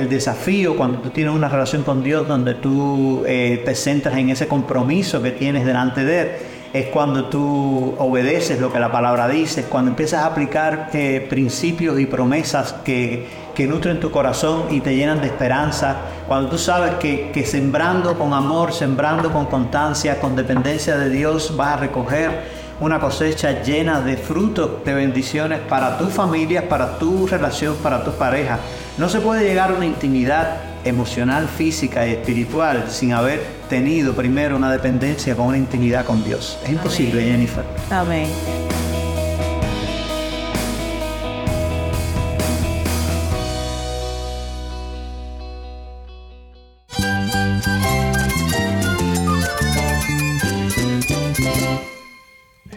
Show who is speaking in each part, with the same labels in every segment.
Speaker 1: El desafío cuando tú tienes una relación con Dios donde tú eh, te centras en ese compromiso que tienes delante de Él, es cuando tú obedeces lo que la palabra dice, cuando empiezas a aplicar eh, principios y promesas que, que, nutren tu corazón y te llenan de esperanza, cuando tú sabes que, que sembrando con amor, sembrando con constancia, con dependencia de Dios, vas a recoger una cosecha llena de frutos, de bendiciones para tu familia, para tu relación, para tu pareja. No se puede llegar a una intimidad emocional, física y espiritual sin haber tenido primero una dependencia con una intimidad con Dios. Es imposible, Jennifer.
Speaker 2: Amén.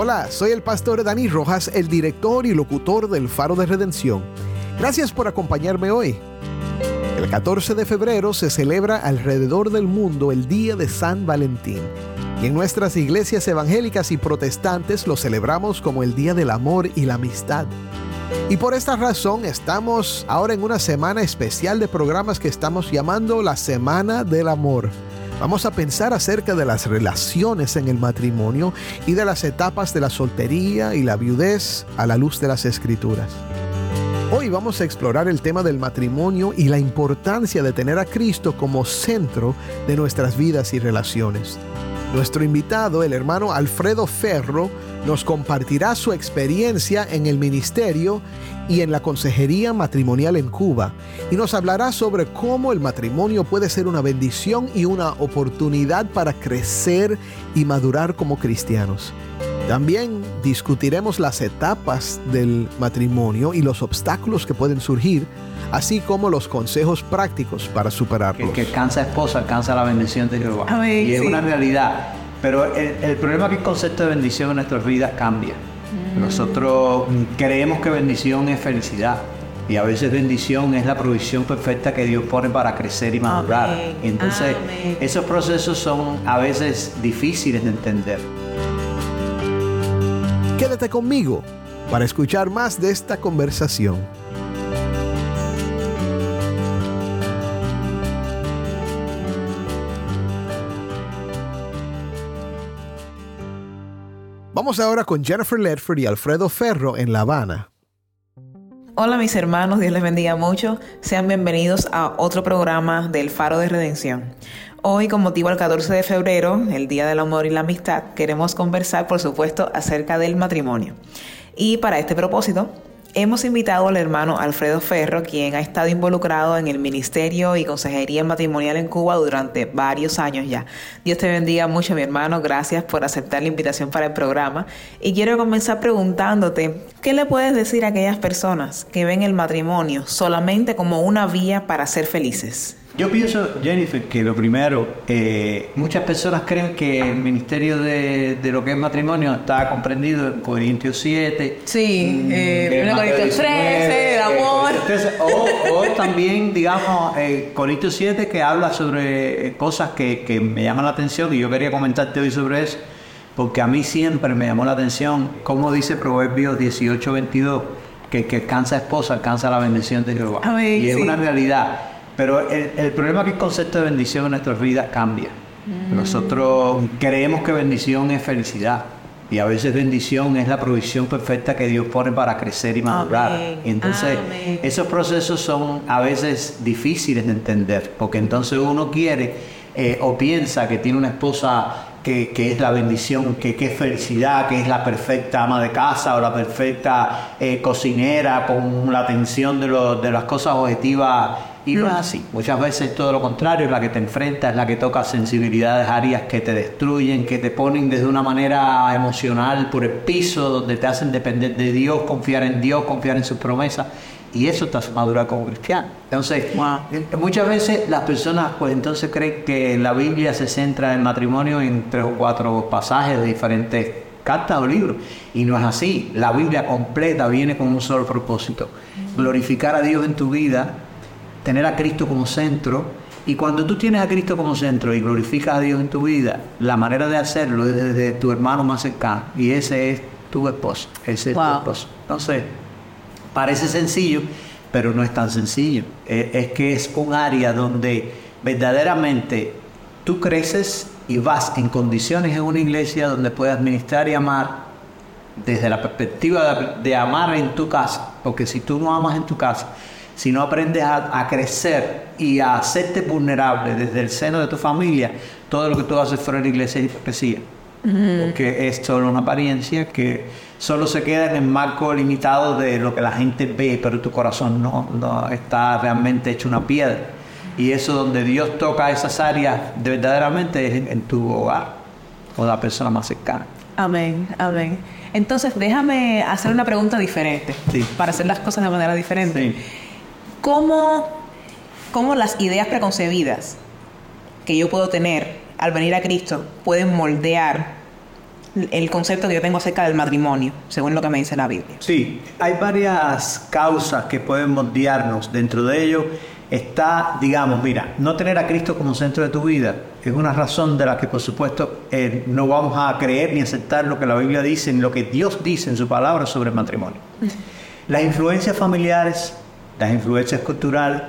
Speaker 3: Hola, soy el pastor Dani Rojas, el director y locutor del Faro de Redención. Gracias por acompañarme hoy. El 14 de febrero se celebra alrededor del mundo el Día de San Valentín. Y en nuestras iglesias evangélicas y protestantes lo celebramos como el Día del Amor y la Amistad. Y por esta razón estamos ahora en una semana especial de programas que estamos llamando la Semana del Amor. Vamos a pensar acerca de las relaciones en el matrimonio y de las etapas de la soltería y la viudez a la luz de las escrituras. Hoy vamos a explorar el tema del matrimonio y la importancia de tener a Cristo como centro de nuestras vidas y relaciones. Nuestro invitado, el hermano Alfredo Ferro, nos compartirá su experiencia en el ministerio y en la consejería matrimonial en Cuba y nos hablará sobre cómo el matrimonio puede ser una bendición y una oportunidad para crecer y madurar como cristianos. También discutiremos las etapas del matrimonio y los obstáculos que pueden surgir, así como los consejos prácticos para superarlos.
Speaker 1: Que, que alcanza esposa alcanza la bendición de Jehová.
Speaker 2: Amén,
Speaker 1: y es
Speaker 2: sí.
Speaker 1: una realidad. Pero el, el problema es que el concepto de bendición en nuestras vidas cambia. Nosotros creemos que bendición es felicidad. Y a veces bendición es la provisión perfecta que Dios pone para crecer y madurar.
Speaker 2: Amén.
Speaker 1: Entonces
Speaker 2: Amén.
Speaker 1: esos procesos son a veces difíciles de entender.
Speaker 3: Quédate conmigo para escuchar más de esta conversación. Vamos ahora con Jennifer Ledford y Alfredo Ferro en La Habana.
Speaker 2: Hola mis hermanos, Dios les bendiga mucho. Sean bienvenidos a otro programa del Faro de Redención. Hoy, con motivo al 14 de febrero, el Día del Amor y la Amistad, queremos conversar, por supuesto, acerca del matrimonio. Y para este propósito, hemos invitado al hermano Alfredo Ferro, quien ha estado involucrado en el ministerio y consejería matrimonial en Cuba durante varios años ya. Dios te bendiga mucho, mi hermano. Gracias por aceptar la invitación para el programa. Y quiero comenzar preguntándote, ¿qué le puedes decir a aquellas personas que ven el matrimonio solamente como una vía para ser felices?
Speaker 1: Yo pienso, Jennifer, que lo primero, eh, muchas personas creen que el ministerio de, de lo que es matrimonio está comprendido en Corintios 7.
Speaker 2: Sí,
Speaker 1: mm,
Speaker 2: eh,
Speaker 1: en
Speaker 2: 1
Speaker 1: Mateo
Speaker 2: Corintios 13, el
Speaker 1: eh,
Speaker 2: amor.
Speaker 1: Corintios 13, o, o también, digamos, eh, Corintios 7 que habla sobre eh, cosas que, que me llaman la atención y yo quería comentarte hoy sobre eso, porque a mí siempre me llamó la atención cómo dice Proverbios 18, 22, que el que alcanza esposa alcanza la bendición de Jehová. Y es
Speaker 2: sí.
Speaker 1: una realidad. Pero el, el problema es que el concepto de bendición en nuestras vidas cambia. Nosotros creemos que bendición es felicidad. Y a veces bendición es la provisión perfecta que Dios pone para crecer y madurar.
Speaker 2: Amén,
Speaker 1: Y entonces
Speaker 2: amén.
Speaker 1: esos procesos son a veces difíciles de entender. Porque entonces uno quiere eh, o piensa que tiene una esposa que, que es la bendición, que, que es felicidad, que es la perfecta ama de casa o la perfecta eh, cocinera con la atención de, lo- de las cosas objetivas Y no es así. Muchas veces todo lo contrario, es la que te enfrenta, es la que toca sensibilidades, áreas que te destruyen, que te ponen desde una manera emocional por el piso, donde te hacen depender de Dios, confiar en Dios, confiar en sus promesas. Y eso te hace madurar como cristiano. Entonces, muchas veces las personas pues entonces creen que la Biblia se centra en matrimonio en tres o cuatro pasajes de diferentes cartas o libros. Y no es así. La Biblia completa viene con un solo propósito. Glorificar a Dios en tu vida, tener a Cristo como centro. Y cuando tú tienes a Cristo como centro y glorificas a Dios en tu vida, la manera de hacerlo es desde tu hermano más cercano. Y ese es tu esposo. Ese es tu esposo. Entonces, Parece sencillo, pero no es tan sencillo. Es, que es un área donde verdaderamente tú creces y vas en condiciones en una iglesia donde puedes ministrar y amar desde la perspectiva de, amar en tu casa, porque si tú no amas en tu casa, si no aprendes a, crecer y a hacerte vulnerable desde el seno de tu familia, todo lo que tú haces fuera de la iglesia es hipocresía. Porque es solo una apariencia que solo se queda en el marco limitado de lo que la gente ve, pero tu corazón no, no está realmente hecho una piedra. Y eso donde Dios toca esas áreas de verdaderamente es en, tu hogar o la persona más cercana.
Speaker 2: Amén, amén. Entonces déjame hacer una pregunta diferente para hacer las cosas de manera diferente. ¿Cómo, ¿Cómo las ideas preconcebidas que yo puedo tener al venir a Cristo pueden moldear el concepto que yo tengo acerca del matrimonio, según lo que me dice la Biblia.
Speaker 1: Sí, hay varias causas que pueden moldearnos. Dentro de ello está, digamos, mira, no tener a Cristo como centro de tu vida es una razón de la que, por supuesto, eh, no vamos a creer ni aceptar lo que la Biblia dice, ni lo que Dios dice en su palabra sobre el matrimonio. Las influencias familiares, las influencias culturales,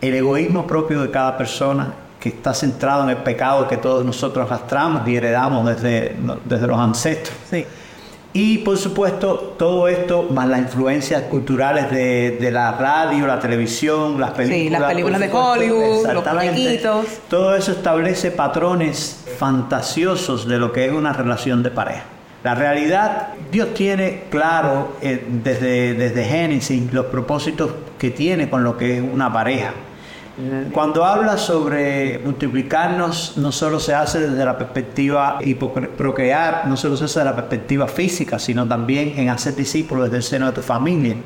Speaker 1: el egoísmo propio de cada persona, que está centrado en el pecado que todos nosotros arrastramos y heredamos desde, desde los ancestros. Y por supuesto, todo esto, más las influencias culturales de, de, la radio, la televisión, las películas.
Speaker 2: Sí, las películas de Hollywood, los muñequitos.
Speaker 1: Todo eso establece patrones fantasiosos de lo que es una relación de pareja. La realidad, Dios tiene claro eh, desde, desde Génesis los propósitos que tiene con lo que es una pareja. Cuando habla sobre multiplicarnos, no solo se hace desde la perspectiva y procrear, no solo se hace desde la perspectiva física, sino también en hacer discípulos desde el seno de tu familia.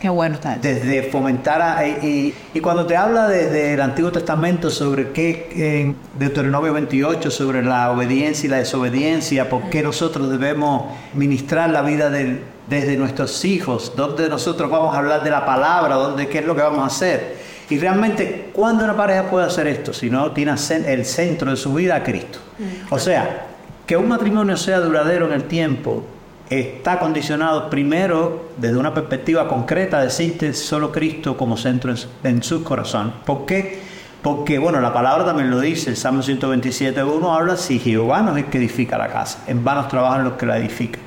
Speaker 2: Qué bueno está.
Speaker 1: Desde fomentar a, y, cuando te habla desde el Antiguo Testamento sobre qué, en Deuteronomio 28, sobre la obediencia y la desobediencia, por qué nosotros debemos ministrar la vida desde nuestros hijos, dónde nosotros vamos a hablar de la palabra, dónde, qué es lo que vamos a hacer. Y realmente, ¿cuándo una pareja puede hacer esto? Si no tiene el centro de su vida a Cristo. Mm. O sea, que un matrimonio sea duradero en el tiempo está condicionado primero desde una perspectiva concreta de decirte solo Cristo como centro en, su corazón. ¿Por qué? Porque, bueno, la palabra también lo dice, el Salmo 127, uno habla, si Jehová no es el que edifica la casa, en vanos trabajan los que la edifican.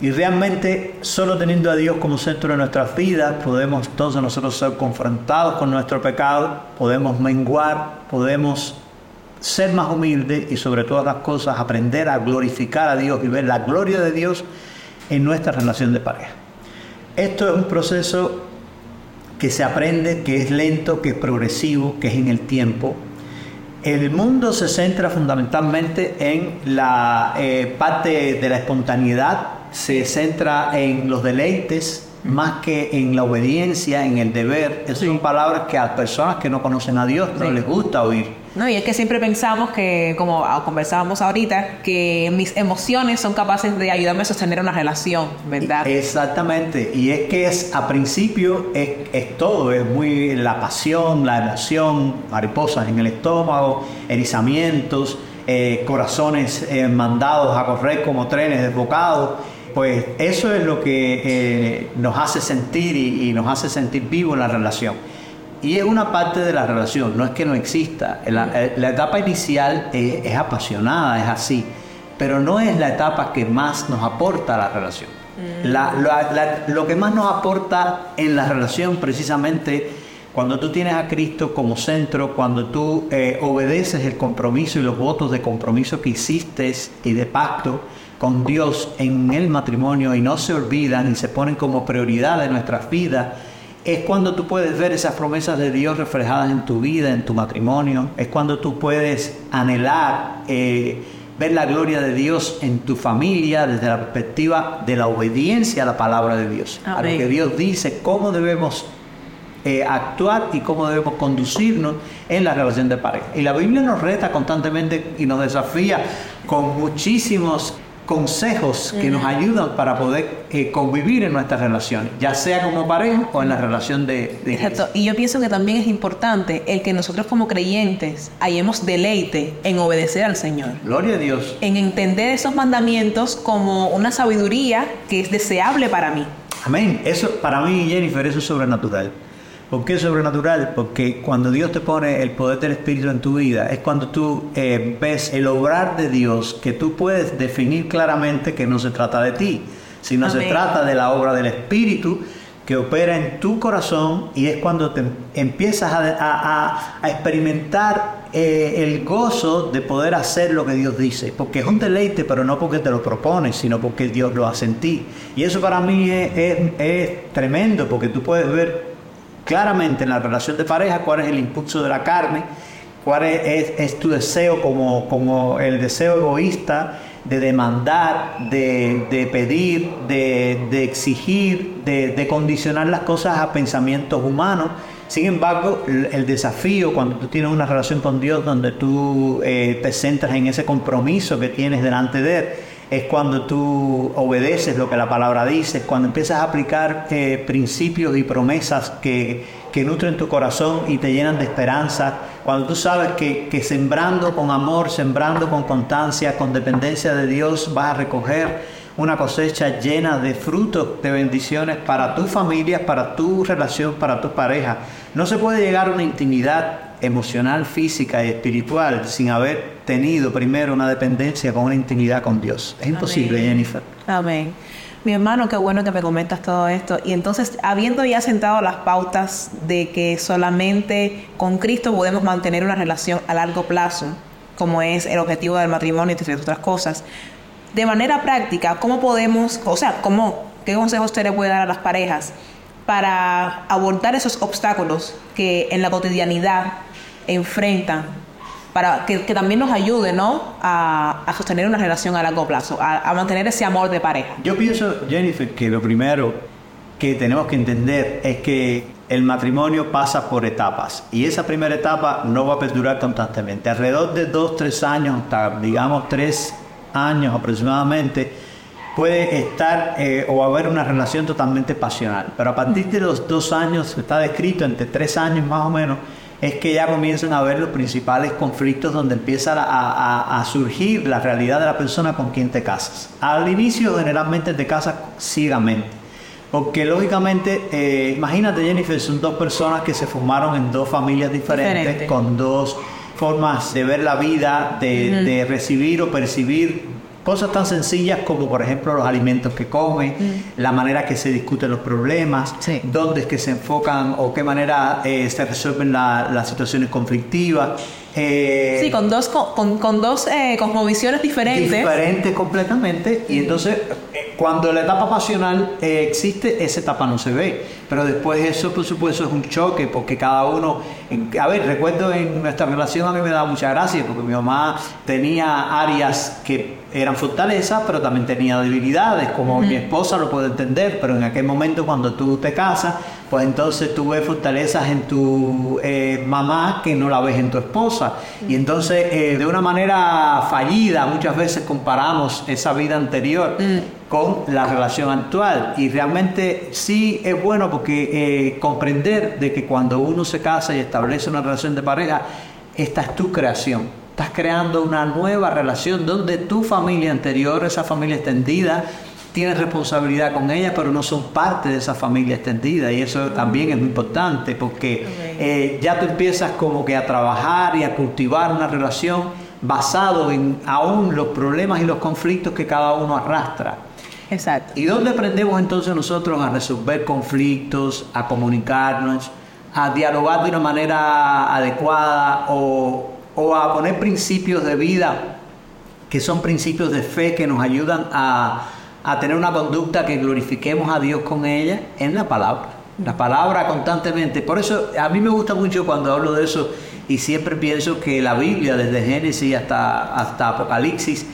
Speaker 1: Y realmente solo teniendo a Dios como centro de nuestras vidas podemos todos nosotros ser confrontados con nuestro pecado, podemos menguar, podemos ser más humildes y sobre todas las cosas aprender a glorificar a Dios y ver la gloria de Dios en nuestra relación de pareja. Esto es un proceso que se aprende, que es lento, que es progresivo, que es en el tiempo. El mundo se centra fundamentalmente en la eh, parte de la espontaneidad, se centra en los deleites más que en la obediencia, en el deber. Esas son palabras que a personas que no conocen a Dios no les gusta oír.
Speaker 2: No, y es que siempre pensamos que, como conversábamos ahorita, que mis emociones son capaces de ayudarme a sostener una relación, ¿verdad?
Speaker 1: Exactamente. Y es que es a principio es, todo, es muy la pasión, la emoción, mariposas en el estómago, erizamientos, eh, corazones eh, mandados a correr como trenes desbocados pues eso es lo que eh, nos hace sentir y, nos hace sentir vivo en la relación. Y es una parte de la relación, no es que no exista. La, eh, etapa inicial es, apasionada, es así, pero no es la etapa que más nos aporta a la relación. Mm. lo que más nos aporta en la relación precisamente cuando tú tienes a Cristo como centro, cuando tú eh, obedeces el compromiso y los votos de compromiso que hiciste y de pacto, con Dios en el matrimonio y no se olvidan y se ponen como prioridad de nuestras vidas es cuando tú puedes ver esas promesas de Dios reflejadas en tu vida, en tu matrimonio. Es cuando tú puedes anhelar eh, ver la gloria de Dios en tu familia desde la perspectiva de la obediencia a la palabra de Dios. A lo que Dios dice, cómo debemos eh, actuar y cómo debemos conducirnos en la relación de pareja. Y la Biblia nos reta constantemente y nos desafía con muchísimos consejos que nos ayudan para poder eh, convivir en nuestras relaciones, ya sea como pareja o en la relación de, de
Speaker 2: Exacto. Y yo pienso que también es importante el que nosotros como creyentes hayamos deleite en obedecer al Señor.
Speaker 1: Gloria a Dios.
Speaker 2: En entender esos mandamientos como una sabiduría que es deseable para mí.
Speaker 1: Amén. Eso para mí, Jennifer, eso es sobrenatural. ¿Por qué es sobrenatural? Porque cuando Dios te pone el poder del Espíritu en tu vida, es cuando tú eh, ves el obrar de Dios, que tú puedes definir claramente que no se trata de ti, sino se trata de la obra del Espíritu que opera en tu corazón y es cuando te empiezas a, experimentar eh, el gozo de poder hacer lo que Dios dice, porque es un deleite, pero no porque te lo propones, sino porque Dios lo hace en ti. Y eso para mí es tremendo, porque tú puedes ver claramente en la relación de pareja cuál es el impulso de la carne, cuál es, tu deseo como, como, el deseo egoísta de demandar, de, pedir, de, exigir, de, condicionar las cosas a pensamientos humanos. Sin embargo, el desafío cuando tú tienes una relación con Dios donde tú eh, te centras en ese compromiso que tienes delante de Él, es cuando tú obedeces lo que la palabra dice, cuando empiezas a aplicar eh, principios y promesas que, que, nutren tu corazón y te llenan de esperanza, cuando tú sabes que, que sembrando con amor, sembrando con constancia, con dependencia de Dios, vas a recoger una cosecha llena de frutos, de bendiciones para tu familia, para tu relación, para tu pareja. No se puede llegar a una intimidad emocional, física y espiritual sin haber tenido primero una dependencia con una intimidad con Dios. Es imposible, Jennifer.
Speaker 2: Amén. Mi hermano, qué bueno que me comentas todo esto. Y entonces, habiendo ya sentado las pautas de que solamente con Cristo podemos mantener una relación a largo plazo, como es el objetivo del matrimonio, entre otras cosas, de manera práctica, ¿cómo podemos, o sea, cómo, qué consejos usted le puede dar a las parejas para abordar esos obstáculos que en la cotidianidad enfrentan para que, también nos ayude ¿no? a, sostener una relación a largo plazo, a, mantener ese amor de pareja.
Speaker 1: Yo pienso, Jennifer, que lo primero que tenemos que entender es que el matrimonio pasa por etapas y esa primera etapa no va a perdurar constantemente. Alrededor de dos, tres años, hasta digamos tres años aproximadamente, puede estar eh, o haber una relación totalmente pasional. Pero a partir de los dos años, está descrito entre tres años más o menos, es que ya comienzan a ver los principales conflictos donde empieza a, surgir la realidad de la persona con quien te casas. Al inicio generalmente te casas ciegamente, porque lógicamente, eh, imagínate Jennifer, son dos personas que se formaron en dos familias diferentes, con dos formas de ver la vida, de recibir o percibir Cosas tan sencillas como, por ejemplo, los alimentos que comen, mm. la manera que se discuten los problemas, dónde es que se enfocan o qué manera eh, se resuelven las situaciones conflictivas.
Speaker 2: Eh, sí, con dos, con, con dos eh, cosmovisiones diferentes.
Speaker 1: Diferentes completamente. Y entonces, cuando la etapa pasional existe, esa etapa no se ve. Pero después eso, por supuesto, es un choque porque cada uno... A ver, recuerdo en nuestra relación a mí me da mucha gracia porque mi mamá tenía áreas que eran fortalezas, pero también tenía debilidades, como mi esposa lo puede entender, pero en aquel momento cuando tú te casas, pues entonces tú ves fortalezas en tu eh, mamá que no la ves en tu esposa. Y entonces eh, de una manera fallida muchas veces comparamos esa vida anterior mm. con la relación actual. Y realmente sí es bueno porque eh, comprender de que cuando uno se casa y establece una relación de pareja, esta es tu creación Estás creando una nueva relación donde tu familia anterior, esa familia extendida, tienes responsabilidad con ella, pero no son parte de esa familia extendida. Y eso también es muy importante porque eh, ya tú empiezas como que a trabajar y a cultivar una relación basado en aún los problemas y los conflictos que cada uno arrastra.
Speaker 2: Exacto.
Speaker 1: ¿Y dónde aprendemos entonces nosotros a resolver conflictos, a comunicarnos, a dialogar de una manera adecuada o o a poner principios de vida que son principios de fe que nos ayudan a, tener una conducta que glorifiquemos a Dios con ella en la palabra. La palabra constantemente. Por eso a mí me gusta mucho cuando hablo de eso y siempre pienso que la Biblia, desde Génesis hasta, hasta Apocalipsis,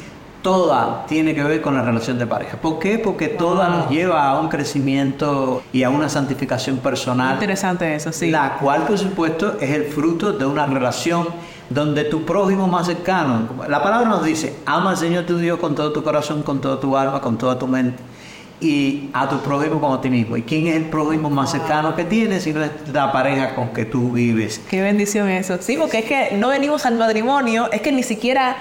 Speaker 1: toda tiene que ver con la relación de pareja. ¿Por qué? Porque toda nos lleva a un crecimiento y a una santificación personal.
Speaker 2: Interesante eso, sí.
Speaker 1: La cual, por supuesto, es el fruto de una relación donde tu prójimo más cercano, la palabra nos dice, ama al Señor tu Dios con todo tu corazón, con toda tu alma, con toda tu mente y a tu prójimo como a ti mismo. ¿Y quién es el prójimo más cercano que tienes si no es la pareja con que tú vives?
Speaker 2: Qué bendición eso. Sí, porque es que no venimos al matrimonio, es que ni siquiera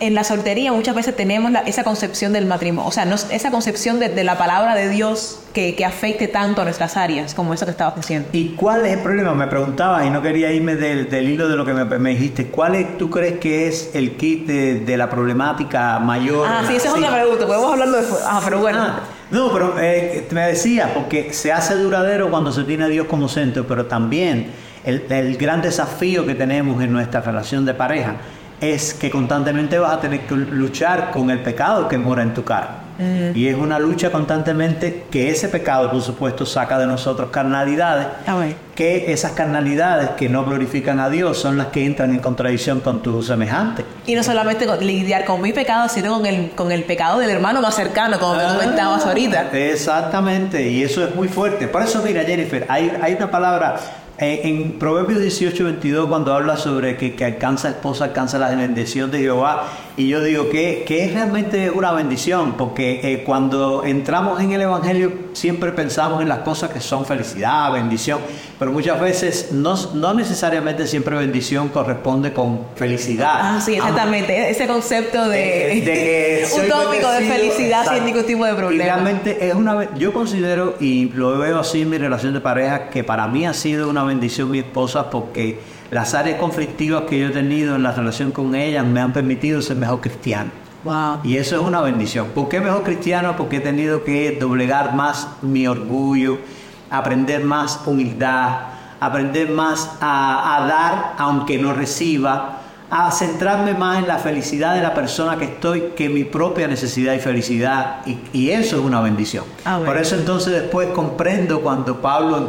Speaker 2: en la soltería muchas veces tenemos esa concepción del matrimonio, o sea, no, esa concepción de, la palabra de Dios que, afecte tanto a nuestras áreas, como eso que estabas diciendo.
Speaker 1: ¿Y cuál es el problema? Me preguntaba y no quería irme del, hilo de lo que me, dijiste. ¿Cuál es, tú crees que es el kit de, la problemática mayor?
Speaker 2: Ah, sí, esa es otra pregunta, podemos hablarlo después. Ah, pero bueno. Ah,
Speaker 1: no, pero eh, me decía, porque se hace duradero cuando se tiene a Dios como centro, pero también el, el gran desafío que tenemos en nuestra relación de pareja es que constantemente vas a tener que luchar con el pecado que mora en tu cara. Y es una lucha constantemente que ese pecado, por supuesto, saca de nosotros carnalidades, ah, que esas carnalidades que no glorifican a Dios son las que entran en contradicción con tu semejante.
Speaker 2: Y no solamente lidiar con mi pecado, sino con el, con el pecado del hermano más cercano, como me ah, comentabas ahorita.
Speaker 1: Exactamente, y eso es muy fuerte. Por eso, mira, Jennifer, hay, hay una palabra eh, en Proverbios 18, 22, cuando habla sobre que, que alcanza esposa, alcanza la bendición de Jehová, y yo digo que, que es realmente una bendición, porque eh, cuando entramos en el Evangelio siempre pensamos en las cosas que son felicidad, bendición, pero muchas veces no, no necesariamente siempre bendición corresponde con felicidad.
Speaker 2: Ah, sí, exactamente, ese concepto de, eh, de utópico de felicidad sin ningún tipo de problema.
Speaker 1: Y realmente es una, yo considero, y lo veo así en mi relación de pareja, que para mí ha sido una bendición mi esposa porque las áreas conflictivas que yo he tenido en la relación con ella me han permitido ser mejor cristiano. Y eso es una bendición. ¿Por qué mejor cristiano? Porque he tenido que doblegar más mi orgullo, aprender más humildad, aprender más a, dar aunque no reciba, a centrarme más en la felicidad de la persona que estoy que mi propia necesidad y felicidad. Y, eso es una bendición. Ah, Por eso entonces después comprendo cuando Pablo en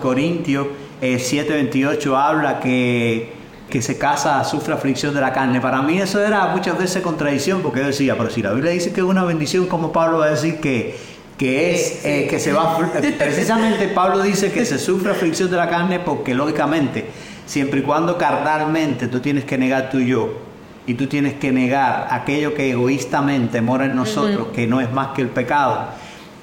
Speaker 1: Corintios 7.28 habla que, que se casa, sufre aflicción de la carne. Para mí eso era muchas veces contradicción, porque yo decía, pero si la Biblia dice que es una bendición, ¿cómo Pablo va a decir que, que es eh, que se va precisamente Pablo dice que se sufre aflicción de la carne porque lógicamente siempre y cuando carnalmente tú tienes que negar tu yo y tú tienes que negar aquello que egoístamente mora en nosotros que no es más que el pecado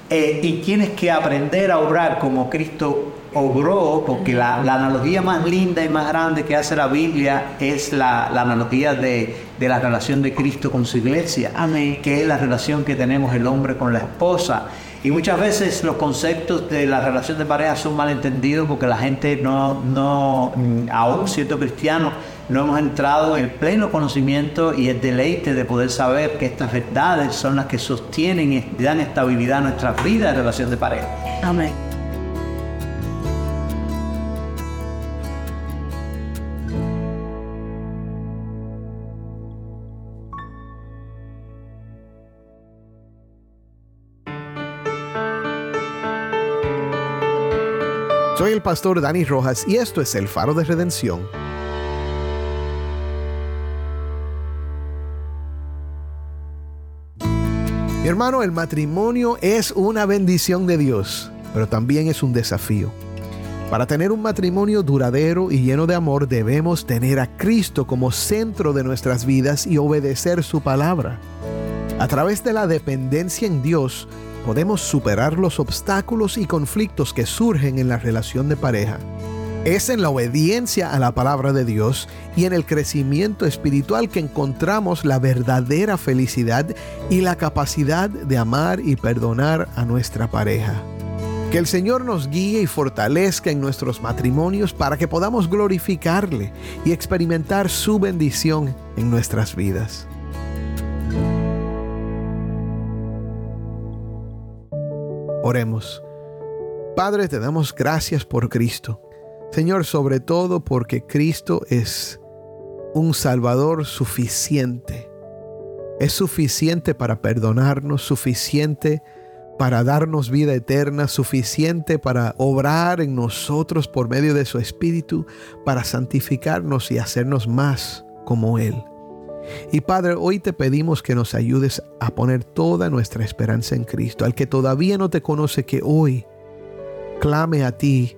Speaker 1: eh, y tienes que aprender a obrar como Cristo obró, porque la, analogía más linda y más grande que hace la Biblia es la, analogía de, la relación de Cristo con su iglesia, Amén. que es la relación que tenemos el hombre con la esposa. Y muchas veces los conceptos de la relación de pareja son malentendidos porque la gente no, no aún siendo cristiano, no hemos entrado en el pleno conocimiento y el deleite de poder saber que estas verdades son las que sostienen y dan estabilidad a nuestra vida de relación de pareja.
Speaker 2: Amén.
Speaker 3: Soy el pastor Dani Rojas y esto es el faro de redención. Mi hermano, el matrimonio es una bendición de Dios, pero también es un desafío. Para tener un matrimonio duradero y lleno de amor debemos tener a Cristo como centro de nuestras vidas y obedecer su palabra. A través de la dependencia en Dios, podemos superar los obstáculos y conflictos que surgen en la relación de pareja. Es en la obediencia a la palabra de Dios y en el crecimiento espiritual que encontramos la verdadera felicidad y la capacidad de amar y perdonar a nuestra pareja. Que el Señor nos guíe y fortalezca en nuestros matrimonios para que podamos glorificarle y experimentar su bendición en nuestras vidas. Oremos. Padre, te damos gracias por Cristo. Señor, sobre todo porque Cristo es un Salvador suficiente. Es suficiente para perdonarnos, suficiente para darnos vida eterna, suficiente para obrar en nosotros por medio de su Espíritu, para santificarnos y hacernos más como Él. Y Padre, hoy te pedimos que nos ayudes a poner toda nuestra esperanza en Cristo. Al que todavía no te conoce, que hoy clame a ti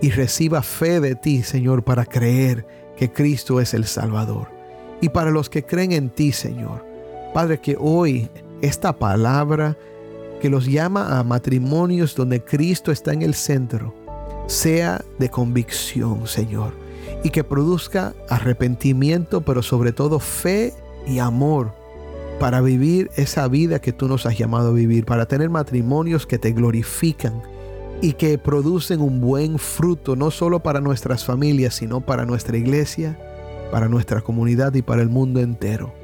Speaker 3: y reciba fe de ti, Señor, para creer que Cristo es el Salvador. Y para los que creen en ti, Señor, Padre, que hoy esta palabra que los llama a matrimonios donde Cristo está en el centro, sea de convicción, Señor, y que produzca arrepentimiento, pero sobre todo fe y amor para vivir esa vida que tú nos has llamado a vivir, para tener matrimonios que te glorifican y que producen un buen fruto, no solo para nuestras familias, sino para nuestra iglesia, para nuestra comunidad y para el mundo entero.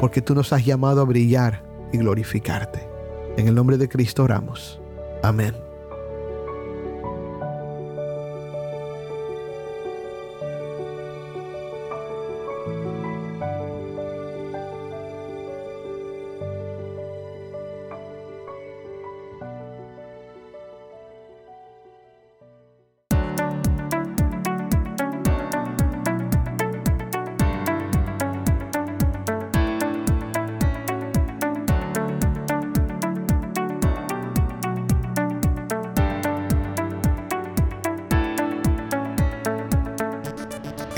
Speaker 3: Porque tú nos has llamado a brillar y glorificarte. En el nombre de Cristo oramos. Amén.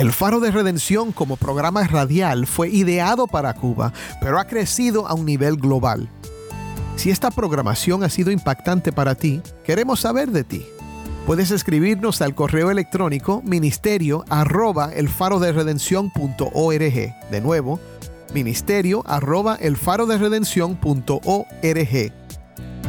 Speaker 3: El Faro de Redención como programa radial fue ideado para Cuba, pero ha crecido a un nivel global. Si esta programación ha sido impactante para ti, queremos saber de ti. Puedes escribirnos al correo electrónico ministerio arroba De nuevo, ministerio arroba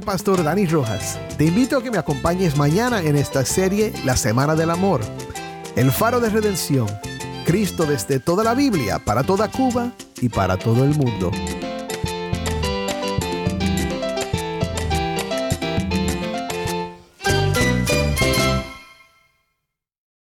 Speaker 3: Pastor Dani Rojas. Te invito a que me acompañes mañana en esta serie La Semana del Amor. El faro de redención. Cristo desde toda la Biblia, para toda Cuba y para todo el mundo.